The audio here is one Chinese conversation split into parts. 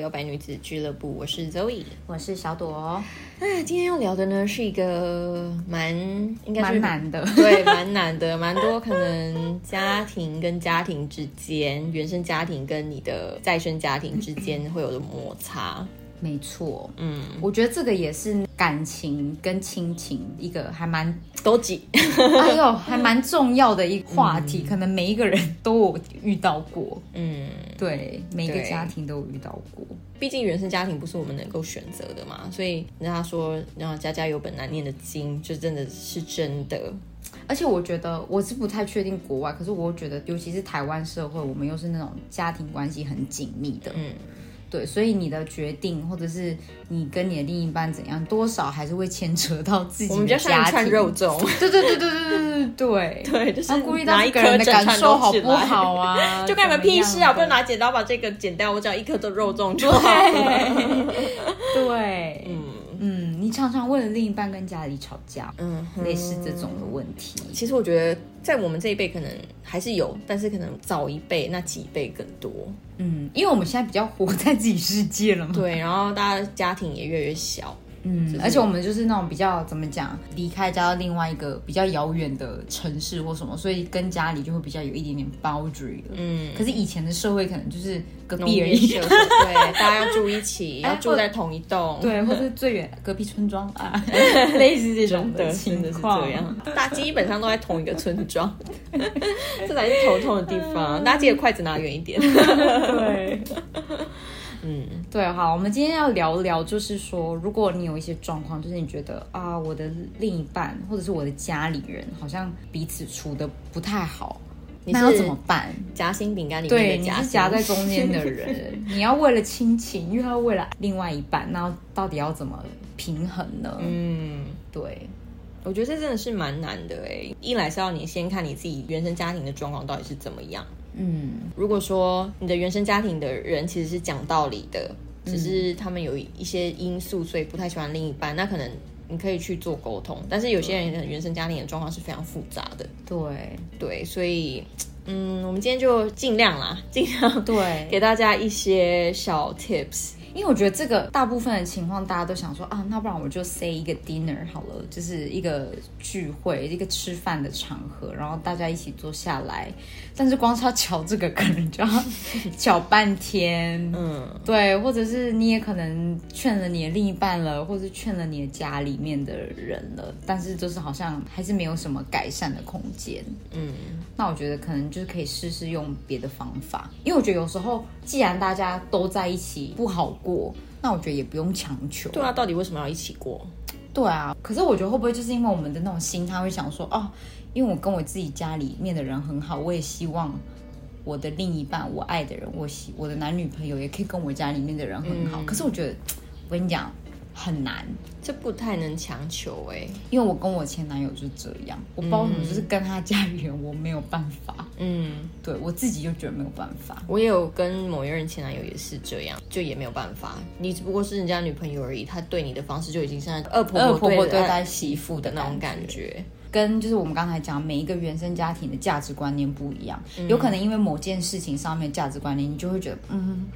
摇摆女子俱乐部，我是 Zoe。我是小朵，那，今天要聊的呢是一个蛮应该是蛮难的。对，蛮难的，蛮多可能家庭跟家庭之间，原生家庭跟你的再生家庭之间会有的摩擦。没错，嗯，我觉得这个也是感情跟亲情一个还蛮，都挤。哎呦，还蛮重要的一个话题，可能每一个人都有遇到过。嗯，对，每一个家庭都有遇到过。毕竟原生家庭不是我们能够选择的嘛，所以人家说，然后家家有本难念的经，就真的是真的。而且我觉得我是不太确定国外，可是我觉得，尤其是台湾社会，我们又是那种家庭关系很紧密的，嗯，对，所以你的决定或者是你跟你的另一半怎样，多少还是会牵扯到自己我们比的家庭。较像一串肉粽，对对对对对对对对对，对，就是然后顾虑到拿一这个人的感受好不好啊？就干你们屁事啊！不能拿拿剪刀把这个剪掉，我只要一颗的肉粽就好了。对，嗯嗯，你常常为了另一半跟家里吵架，嗯，类似这种的问题。其实我觉得在我们这一辈可能还是有，但是可能早一辈那几辈更多。嗯，因为我们现在比较活在自己世界了嘛。对，然后大家家庭也越来越小。嗯，而且我们就是那种比较怎么讲，离开家到另外一个比较遥远的城市或什么，所以跟家里就会比较有一点点 boundary 了。嗯，可是以前的社会可能就是隔壁而已，对，大家要住一起，哎要住在同一栋。对，或者是最远隔壁村庄啊，类似这种真的情真的是况。这样，大家基本上都在同一个村庄，这才是头痛的地方。大家记得筷子拿远一点。对，嗯，对，好，我们今天要聊聊，就是说，如果你有一些状况，就是你觉得啊，我的另一半或者是我的家里人好像彼此处的不太好，你那要怎么办？夹心饼干里对，面的夹心，你是夹在中间的 人，你要为了亲情，又要为了另外一半，那到底要怎么平衡呢？嗯。对，我觉得这真的是蛮难的哎。一来是要你先看你自己原生家庭的状况到底是怎么样。嗯。如果说你的原生家庭的人其实是讲道理的，只是他们有一些因素，所以不太喜欢另一半，那可能你可以去做沟通。但是有些人的原生家庭的状况是非常复杂的，对。对，所以嗯，我们今天就尽量啦，尽量对，给大家一些小 tips。因为我觉得这个大部分的情况，大家都想说啊，那不然我就 say 一个 dinner 好了，就是一个聚会，一个吃饭的场合，然后大家一起坐下来。但是光是要瞧这个，可能就要瞧半天。嗯，对，或者是你也可能劝了你的另一半了，或者是劝了你的家里面的人了，但是就是好像还是没有什么改善的空间。嗯，那我觉得可能就是可以试试用别的方法，因为我觉得有时候既然大家都在一起不好过，那我觉得也不用强求。对啊，到底为什么要一起过？对啊，可是我觉得会不会就是因为我们的那种心，他会想说哦，因为我跟我自己家里面的人很好，我也希望我的另一半，我爱的人，我喜我的男女朋友也可以跟我家里面的人很好。嗯可是我觉得，我跟你讲很难，这不太能强求哎。因为我跟我前男友就是这样，我不知道为什么，就是跟他家里人我没有办法，嗯。对我自己就觉得没有办法。我也有跟某一任前男友也是这样，就也没有办法，你只不过是人家女朋友而已，他对你的方式就已经像恶婆恶婆婆对对待媳媳妇的那种感感觉。跟就是我们刚才讲，每一个原生家庭的价值观念不一样，有可能因为某件事情上面的价值观念，你就会觉得，嗯，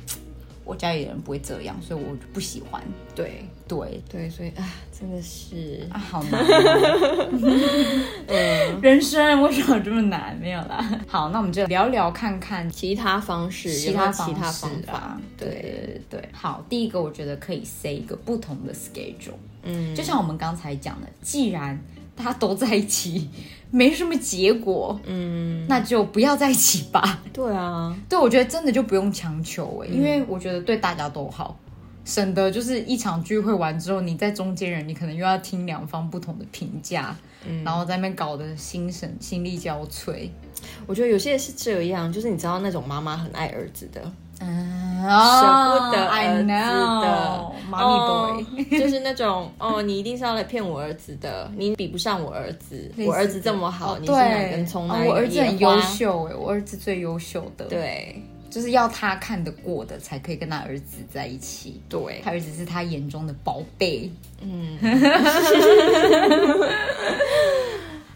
我家里人不会这样，所以我就不喜欢。对对对，所以啊，真的是啊，好 难、哦，人生为什么这么难？没有啦。好，那我们就聊聊看看其他方式，其他方其他式方法啊。。对对，对对对，好，第一个我觉得可以 say 一个不同的 schedule。嗯，就像我们刚才讲的，既然大家都在一起，没什么结果，嗯，那就不要在一起吧。对啊，对，我觉得真的就不用强求哎、因为我觉得对大家都好，省得就是一场聚会完之后，你在中间人，你可能又要听两方不同的评价，嗯然后在那边搞得心神心力交瘁。我觉得有些是这样，就是你知道那种妈妈很爱儿子的，嗯，舍不得哦咪 boy。就是那种哦，你一定是要来骗我儿子的，你比不上我儿子，我儿子这么好，哦你是哪对根葱哦哪一个野我儿子很优，秀哎，我儿子最优秀的，，对。就是要他看得过的才可以跟他儿子在一起。对，他儿子是他眼中的宝贝。嗯，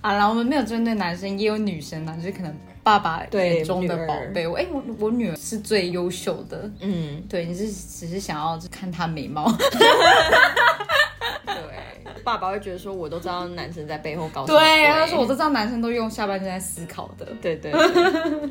好了，我们没有针对男生，也有女生啊，就是可能爸爸对眼中的宝贝。我哎、我我女儿是最优秀的。嗯，对，你是只是想要看她美貌，对，爸爸会觉得说，我都知道男生在背后搞什么对，他说我都知道男生都用下半身在思考的。对对对，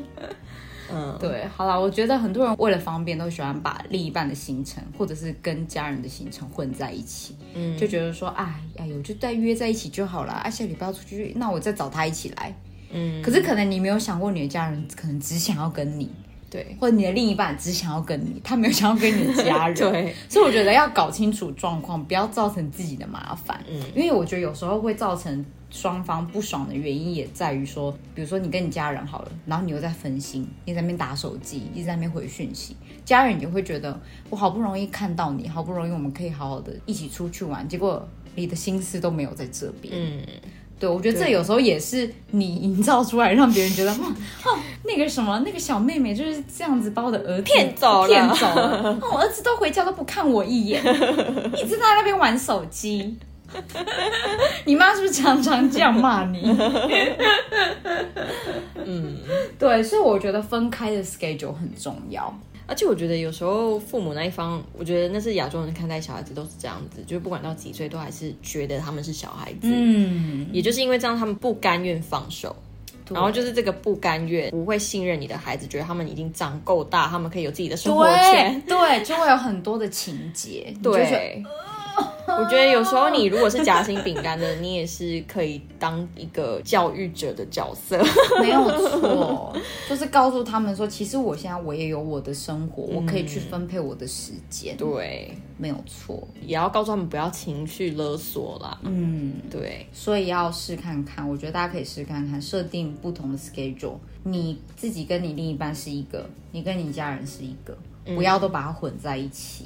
嗯，对，好啦，我觉得很多人为了方便，都喜欢把另一半的行程或者是跟家人的行程混在一起，嗯就觉得说，哎哎呦，就再约在一起就好了。啊，下礼拜要出去，那我再找他一起来。嗯，可是可能你没有想过，你的家人可能只想要跟你，对或者你的另一半只想要跟你，他没有想要跟你的家人。对，所以我觉得要搞清楚状况，不要造成自己的麻烦。嗯因为我觉得有时候会造成双方不爽的原因，也在于说，比如说你跟你家人好了，然后你又在分心，你在那边打手机，一直在那边回讯息，家人也会觉得我好不容易看到你，好不容易我们可以好好的一起出去玩，结果你的心思都没有在这边。嗯，对，我觉得这有时候也是你营造出来，让别人觉得，哦，哦那个什么，那个小妹妹就是这样子把我的儿子骗走了骗走了。哦我儿子都回家都不看我一眼，一直在那边玩手机。你妈是不是常常这样骂你？嗯，对，所以我觉得分开的 schedule 很重要。而且我觉得有时候父母那一方，我觉得那是亚洲人看待小孩子都是这样子，就是不管到几岁，都还是觉得他们是小孩子。嗯，也就是因为这样，他们不甘愿放手，然后就是这个不甘愿，不会信任你的孩子，觉得他们已经长够大，他们可以有自己的生活圈。对对，就会有很多的情节。对，我觉得有时候你如果是夹心饼干的，你也是可以当一个教育者的角色。没有错，就是告诉他们说，其实我现在我也有我的生活，我可以去分配我的时间，对，没有错。也要告诉他们不要情绪勒索啦。嗯，对，所以要试看看，我觉得大家可以试看看，设定不同的 schedule，你自己跟你另一半是一个，你跟你家人是一个，不要都把它混在一起。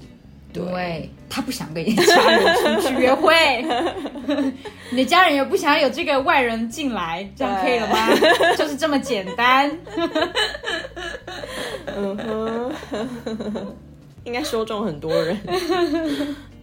对他不想跟你的家人出去约会，你的家人也不想有这个外人进来，这样可以了吗？就是这么简单。嗯哼，应该说中很多人。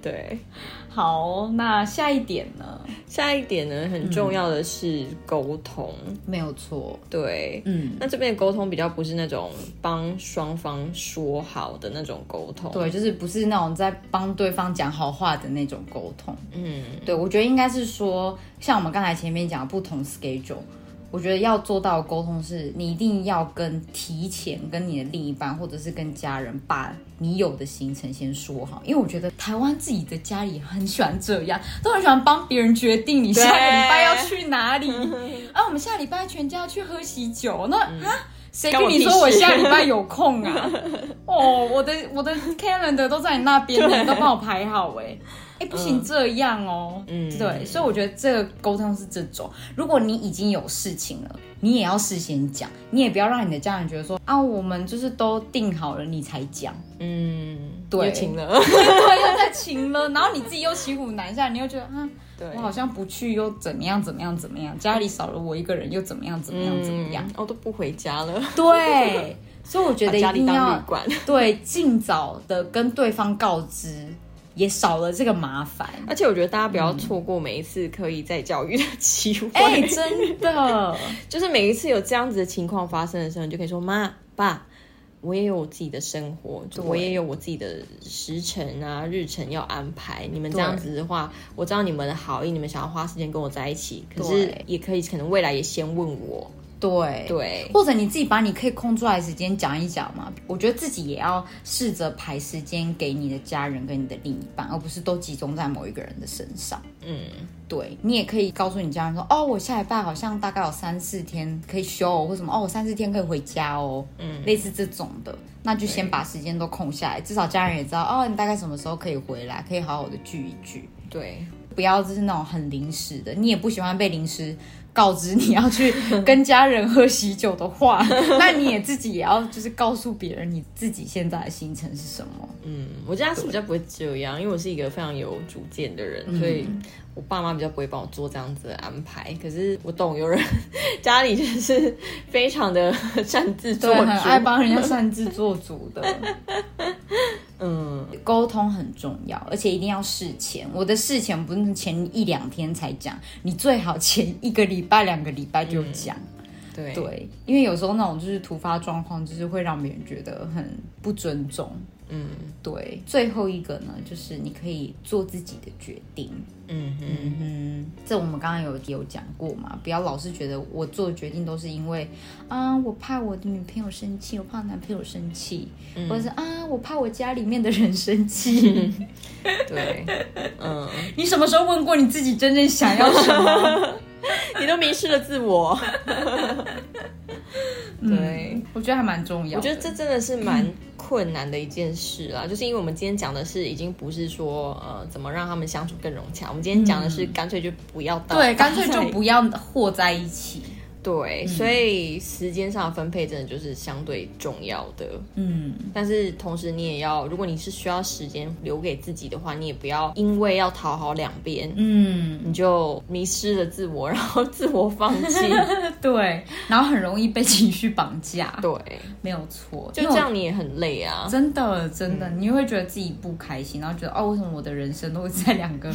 对，好，那下一点呢？下一点呢，很重要的是沟通。没有错，对，嗯，那这边的沟通比较不是那种帮双方说好的那种沟通。对，就是不是那种在帮对方讲好话的那种沟通。嗯，对，我觉得应该是说，像我们刚才前面讲的不同 schedule，我觉得要做到的沟通是，你一定要跟提前跟你的另一半或者是跟家人把你有的行程先说好，因为我觉得台湾自己的家里很喜欢这样，都很喜欢帮别人决定你下个礼拜要去哪里。啊，我们下礼拜全家要去喝喜酒，那啊。谁跟你说我下礼拜有空啊？哦，我的我的 calendar 都在你那边呢，你都帮我排好哎。哎，不行这样哦。嗯。对，所以我觉得这个沟通是这种，如果你已经有事情了，你也要事先讲，你也不要让你的家人觉得说啊，我们就是都定好了你才讲，嗯，对。又请了。对，又在请了，然后你自己又骑虎难下，你又觉得啊，对，我好像不去又怎么样怎么样怎么样，家里少了我一个人又怎么样怎么样怎么样，嗯哦，都不回家了，对，所以我觉得一定要。对尽早的跟对方告知，也少了这个麻烦。而且我觉得大家不要错过每一次可以再教育的机会。哎、真的，就是每一次有这样子的情况发生的时候，你就可以说妈爸，我也有我自己的生活，就我也有我自己的时辰啊、日程要安排。你们这样子的话，我知道你们的好意，你们想要花时间跟我在一起，可是也可以可能未来也先问我。对对，或者你自己把你可以空出来的时间讲一讲嘛。我觉得自己也要试着排时间给你的家人跟你的另一半，而不是都集中在某一个人的身上。嗯，对你也可以告诉你家人说，哦，我下礼拜好像大概有三四天可以休、哦，或什么，哦，我三四天可以回家哦，嗯类似这种的，那就先把时间都空下来，至少家人也知道，哦，你大概什么时候可以回来，可以好好的聚一聚。对，不不要就是那种很临时的，你也不喜欢被临时告知你要去 跟家人喝喜酒的话，那你也自己也要就是告诉别人你自己现在的行程是什么。嗯，我家是比较不会这样，因为我是一个非常有主见的人，所以我爸妈比较不会帮我做这样子的安排。可是我懂有人 家里就是非常的擅自做，主，很爱帮人家擅自做主的。嗯，沟通很重要，而且一定要事前。我的事前不是前一两天才讲，你最好前一个礼拜、两个礼拜就讲。对对，因为有时候那种就是突发状况，就是会让别人觉得很不尊重。嗯对，最后一个呢，就是你可以做自己的决定。嗯嗯哼，这我们刚刚有有讲过嘛，不要老是觉得我做决定都是因为啊，我怕我的女朋友生气，我怕男朋友生气，或者是啊，我怕我家里面的人生气。对，嗯，你什么时候问过你自己真正想要什么？你都迷失了自我。对，我觉得还蛮重要。我觉得这真的是蛮困难的一件事啦，就是因为我们今天讲的是已经不是说呃怎么让他们相处更融洽，我们今天讲的是干脆就不要到对，干脆就不要和在一起。对，所以时间上的分配真的就是相对重要的。嗯，但是同时你也要，如果你是需要时间留给自己的话，你也不要因为要讨好两边，嗯，你就迷失了自我，然后自我放弃。对，然后很容易被情绪绑架。对，没有错，就这样你也很累啊。真的，真的，你会觉得自己不开心，然后觉得哦，为什么我的人生都会在两个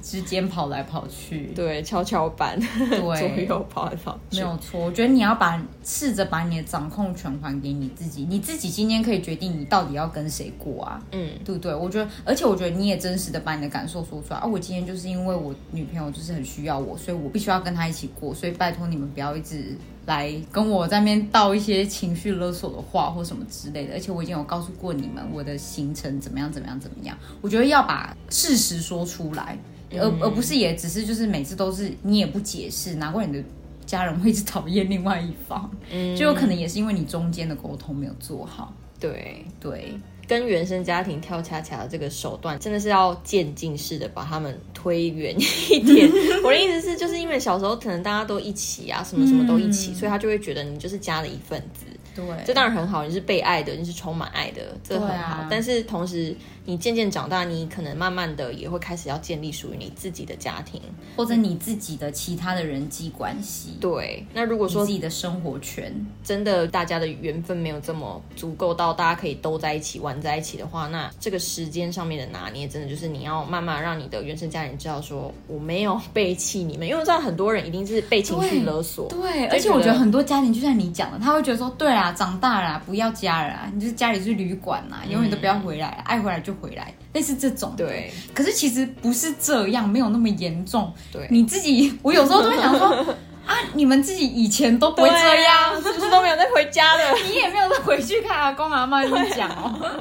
之间跑来跑去？对，跷跷板，左，右跑来跑去。没有错。我觉得你要把试着把你的掌控权还给你自己，你自己今天可以决定你到底要跟谁过啊，嗯，对不对？我觉得，而且我觉得你也真实的把你的感受说出来啊。我今天就是因为我女朋友就是很需要我，所以我必须要跟她一起过，所以拜托你们不要一直。来跟我在那边道一些情绪勒索的话或什么之类的，而且我已经有告诉过你们我的行程怎么样怎么样怎么样。我觉得要把事实说出来，而而不是也只是就是每次都是你也不解释，难怪你的家人会一直讨厌另外一方，嗯就有可能也是因为你中间的沟通没有做好。对，对，跟原生家庭跳恰恰的这个手段，真的是要渐进式的把他们推远一点。我的意思是，就是因为小时候可能大家都一起啊，什么什么都一起，嗯所以他就会觉得你就是家的一份子。对，这当然很好，你是被爱的，你是充满爱的，这很好。啊但是同时，你渐渐长大，你可能慢慢的也会开始要建立属于你自己的家庭。或者你自己的其他的人际关系，对，那如果说自己的生活圈，真的大家的缘分没有这么足够到大家可以都在一起玩在一起的话，那这个时间上面的拿捏，真的就是你要慢慢让你的原生家庭知道说我没有背弃你们，因为我知道很多人一定是被情绪勒索。对，就而且我觉得很多家庭就像你讲的，他会觉得说，对啊，长大了啊、不要家了啊，你就是家里是旅馆呐、永远都不要回来，爱回来就回来，类似这种。，对可是其实不是这样，没有那么严重。对，你自己，我有时候都会想说，啊，你们自己以前都不会这样，是不是都没有再回家的？你也没有再回去看阿公阿妈，你讲哦。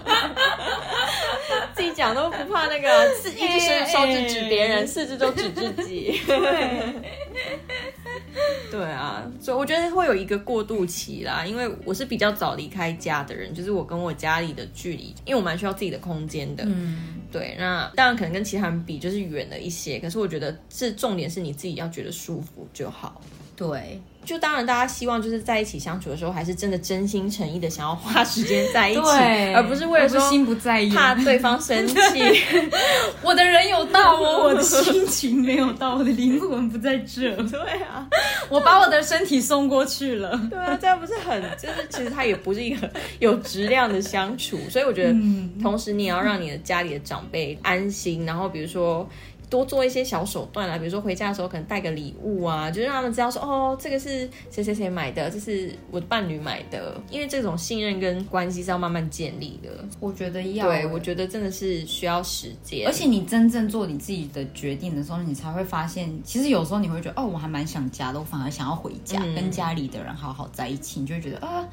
自己讲都不怕那个，四一只手手指指别人，哎四只都指自己。对，对啊，所以我觉得会有一个过渡期啦，因为我是比较早离开家的人，就是我跟我家里的距离，因为我蛮需要自己的空间的。嗯，对，那当然可能跟其他人比就是远了一些，可是我觉得这重点是你自己要觉得舒服就好。对，就当然大家希望就是在一起相处的时候，还是真的真心诚意的想要花 时间在一起，而不是为了说心不在意，怕对方生气。我的人有到哦，我的心情没有到，我的灵魂不在这，对啊，我把我的身体送过去了。对啊，这样不是很就是其实它也不是一个有质量的相处，所以我觉得，同时你也要让你的家里的长辈安心，然后比如说。多做一些小手段啊，比如说回家的时候可能带个礼物啊，就是让他们知道说哦，这个是谁谁谁买的，这是我的伴侣买的，因为这种信任跟关系是要慢慢建立的。我觉得要，对，我觉得真的是需要时间，而且你真正做你自己的决定的时候，你才会发现，其实有时候你会觉得，哦，我还蛮想家的，我反而想要回家，嗯跟家里的人好好在一起，你就会觉得啊。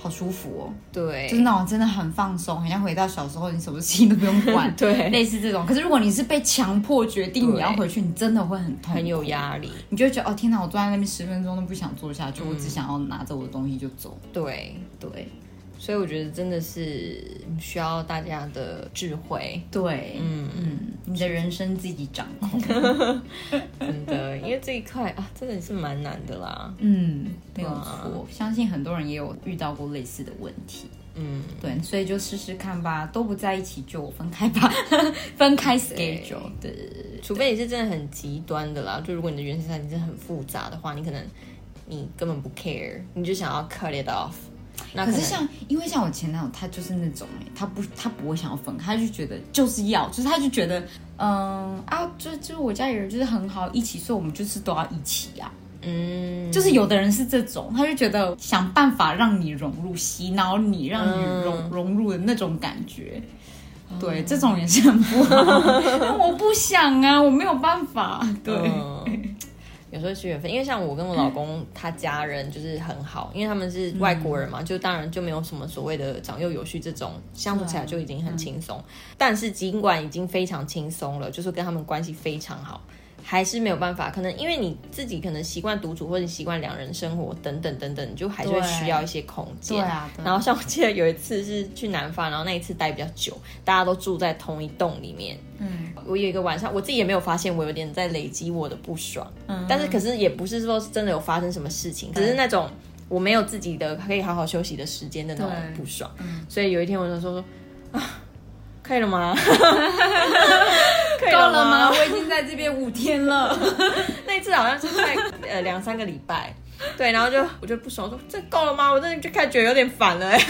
好舒服哦，对，就是那种真的很放松，好像回到小时候，你什么事情都不用管，对类似这种。可是如果你是被强迫决定你要回去，你真的会很痛，很有压力。你就会觉得哦天哪，我坐在那边十分钟都不想坐下去，我只想要拿着我的东西就走。对，对所以我觉得真的是需要大家的智慧。对，嗯嗯，你的人生自己掌控。真的，因为这一块啊，真的是蛮难的啦。嗯，没有哇错，相信很多人也有遇到过类似的问题。嗯，对，所以就试试看吧，都不在一起就分开吧，分开 schedule。对除非你是真的很极端的啦，就如果你的原生家庭真的很复杂的话，你可能你根本不 care，你就想要 cut it off。那能可是像，因为像我前男友，他就是那种哎，他不，他不会想要分开，他就觉得就是要，就是他就觉得，嗯啊，就就是我家里人就是很好，一起，所以我们就是都要一起啊。嗯，就是有的人是这种，他就觉得想办法让你融入，洗脑你，让你融、嗯融入的那种感觉。对，这种也是很不好。但我不想啊，我没有办法。对，嗯有时候是缘分，因为像我跟我老公他家人就是很好，因为他们是外国人嘛，就当然就没有什么所谓的长幼有序这种，相处起来就已经很轻松。但是尽管已经非常轻松了，就是跟他们关系非常好。还是没有办法，可能因为你自己可能习惯独处，或者习惯两人生活等等等等，你就还是会需要一些空间。对啊对啊然后像我记得有一次是去南方，然后那一次待比较久，大家都住在同一栋里面。嗯，我有一个晚上，我自己也没有发现我有点在累积我的不爽，嗯但是可是也不是说真的有发生什么事情，只是那种我没有自己的可以好好休息的时间的那种不爽。嗯所以有一天我就说说啊，可以了吗？可以够了吗？吗？我已经在这边五天了。那一次好像是在呃两三个礼拜，对，然后就我就不爽，我说这够了吗？我真的就开始觉得有点烦了、欸。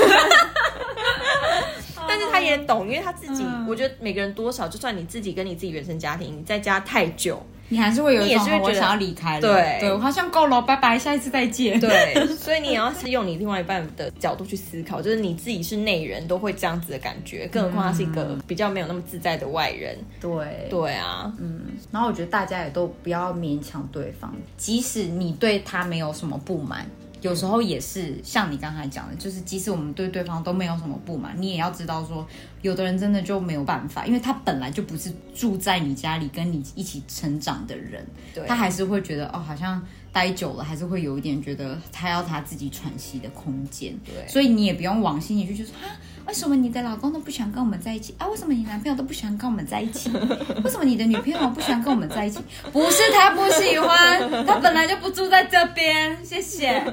但是他也懂，因为他自己，嗯我觉得每个人多少，就算你自己跟你自己原生家庭，你在家太久，你还是会有一种我想要离开了。对对我好像够了，拜拜，下一次再见。对，所以你也要是用你另外一半的角度去思考，就是你自己是内人都会这样子的感觉，更何况他是一个比较没有那么自在的外人。对对啊，嗯，然后我觉得大家也都不要勉强对方，即使你对他没有什么不满，有时候也是像你刚才讲的，就是即使我们对对方都没有什么不满，你也要知道说，有的人真的就没有办法，因为他本来就不是住在你家里跟你一起成长的人，他还是会觉得哦，好像待久了，还是会有一点觉得他要他自己喘息的空间，对所以你也不用往心里去，就是啊。为什么你的老公都不喜欢跟我们在一起啊？为什么你男朋友都不喜欢跟我们在一起？为什么你的女朋友不喜欢跟我们在一起？不是他不喜欢，他本来就不住在这边。谢谢，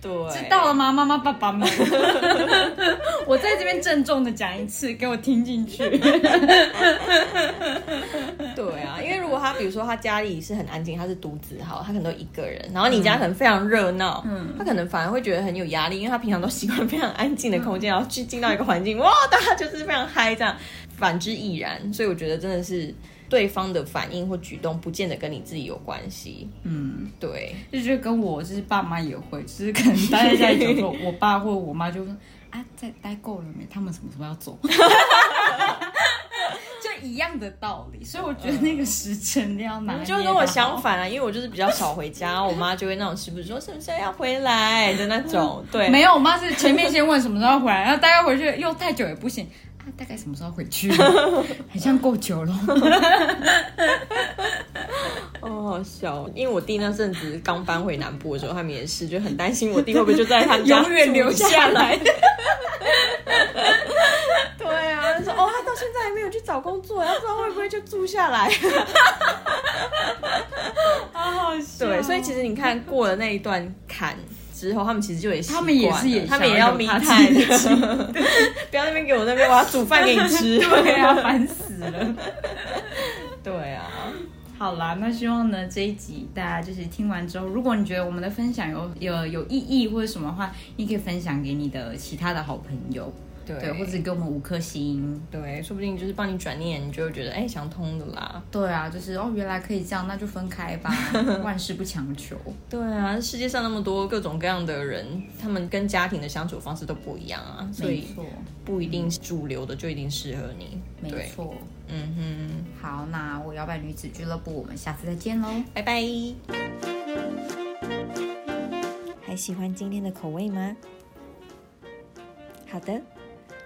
对，知道了吗，妈妈爸爸们？我在这边郑重的讲一次，给我听进去。对啊，因为如果他比如说他家里是很安静，他是独子好，他可能都一个人，然后你家可能非常热闹，嗯，他可能反而会觉得很有压力，因为他平常都习惯非常安静的空间，然后去进到一个环境，哇，大家就是非常嗨这样，反之亦然。所以我觉得真的是对方的反应或举动，不见得跟你自己有关系。嗯，对，就是跟我就是爸妈也会，就是可能待在家里久了，我爸或我妈就说啊，在待够了没？他们什么时候要走？就一样的道理，所以我觉得那个时辰一定要拿捏得好。就跟我相反啊，因为我就是比较少回家，我妈就会那种时不时说什么时候要回来的那种。对，没有，我妈是前面先问什么时候要回来，然后大概回去又太久也不行啊，大概什么时候回去？好像够久了。哦，好笑，因为我弟那阵子刚搬回南部的时候，他们也是就很担心我弟会不会就在他们家永远留下来。对啊，他说哦，他到现在还没有去找工作，他不知道会不会就住下来。好好笑对，所以其实你看过了那一段坎之后，他们其实就也习他们也是也了他们也要迷想探要有他自己的 不要那边给我那边我要煮饭给你吃。对啊，烦死了。对啊，好啦，那希望呢这一集大家就是听完之后，如果你觉得我们的分享有有有意义或者什么的话，你可以分享给你的其他的好朋友，对对，或者给我们五颗星。对，说不定就是帮你转念，你就会觉得哎想通的啦。对啊，就是哦，原来可以这样，那就分开吧，万事不强求。对啊，世界上那么多各种各样的人，他们跟家庭的相处方式都不一样啊，所以，不一定是主流的就一定适合你。没对，错。嗯哼好，那我摇摆女子俱乐部，我们下次再见喽。拜拜。还喜欢今天的口味吗？好的，